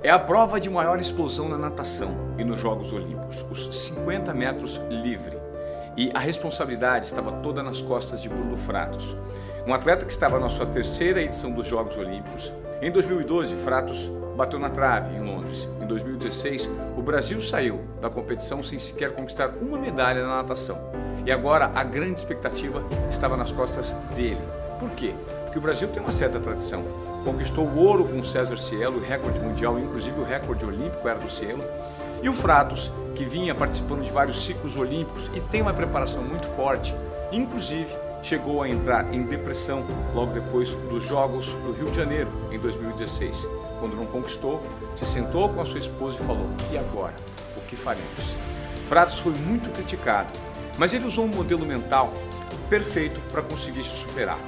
É a prova de maior explosão na natação e nos Jogos Olímpicos, os 50 metros livre. E a responsabilidade estava toda nas costas de Bruno Fratos, um atleta que estava na sua terceira edição dos Jogos Olímpicos. Em 2012, Fratos bateu na trave em Londres. Em 2016, o Brasil saiu da competição sem sequer conquistar uma medalha na natação. E agora a grande expectativa estava nas costas dele. Por quê? Porque o Brasil tem uma certa tradição conquistou o ouro com o César Cielo, o recorde mundial, inclusive o recorde olímpico era do Cielo. E o Fratos, que vinha participando de vários ciclos olímpicos e tem uma preparação muito forte, inclusive chegou a entrar em depressão logo depois dos Jogos do Rio de Janeiro, em 2016. Quando não conquistou, se sentou com a sua esposa e falou: E agora? O que faremos? Fratos foi muito criticado, mas ele usou um modelo mental perfeito para conseguir se superar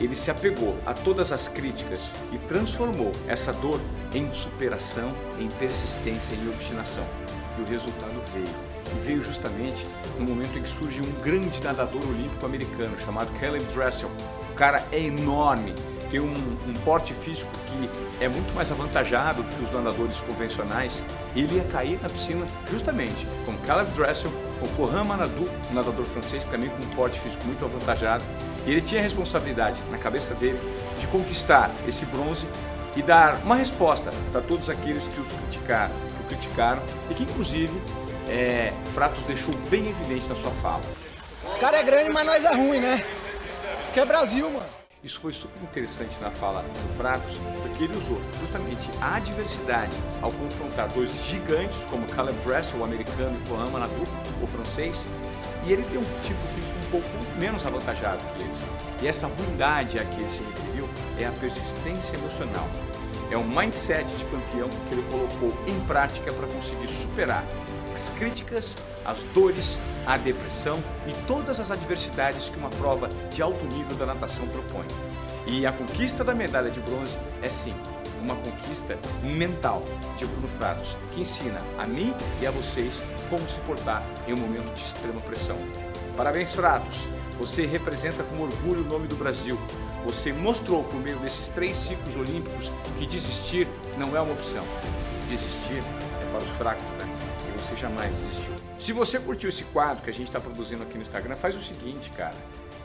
ele se apegou a todas as críticas e transformou essa dor em superação, em persistência, em obstinação. E o resultado veio. E veio justamente no momento em que surge um grande nadador olímpico americano chamado Caleb Dressel. O cara é enorme, tem um, um, porte físico que é muito mais avantajado do que os nadadores convencionais. Ele ia cair na piscina justamente com Caleb Dressel, com Florent Manadou, um nadador francês também com um porte físico muito avantajado. E ele tinha a responsabilidade na cabeça dele de conquistar esse bronze e dar uma resposta para todos aqueles que os criticaram, que o criticaram e que inclusive é, Fratos deixou bem evidente na sua fala. Os caras é grande, mas nós é ruim, né? Que é Brasil, mano. Isso foi super interessante na fala do Fratos, porque ele usou justamente a adversidade ao confrontar dois gigantes como Caleb Dressel, o americano, e Florent Manadou, o francês, e ele tem um tipo físico um pouco menos avantajado que eles. E essa ruindade a que ele se referiu é a persistência emocional. É um mindset de campeão que ele colocou em prática para conseguir superar as críticas, as dores, a depressão e todas as adversidades que uma prova de alto nível da natação propõe. E a conquista da medalha de bronze é sim uma conquista mental de Bruno Fratos, que ensina a mim e a vocês como se portar em um momento de extrema pressão. Parabéns, Fratos! Você representa com orgulho o nome do Brasil. Você mostrou por meio desses três ciclos olímpicos que desistir não é uma opção. Desistir é para os fracos, né? Você jamais desistiu. Se você curtiu esse quadro que a gente está produzindo aqui no Instagram, faz o seguinte, cara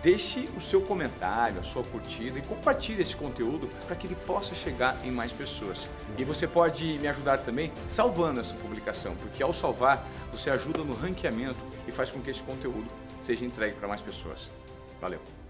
Deixe o seu comentário, a sua curtida e compartilhe esse conteúdo para que ele possa chegar em mais pessoas. E você pode me ajudar também salvando essa publicação, porque ao salvar você ajuda no ranqueamento e faz com que esse conteúdo seja entregue para mais pessoas. Valeu!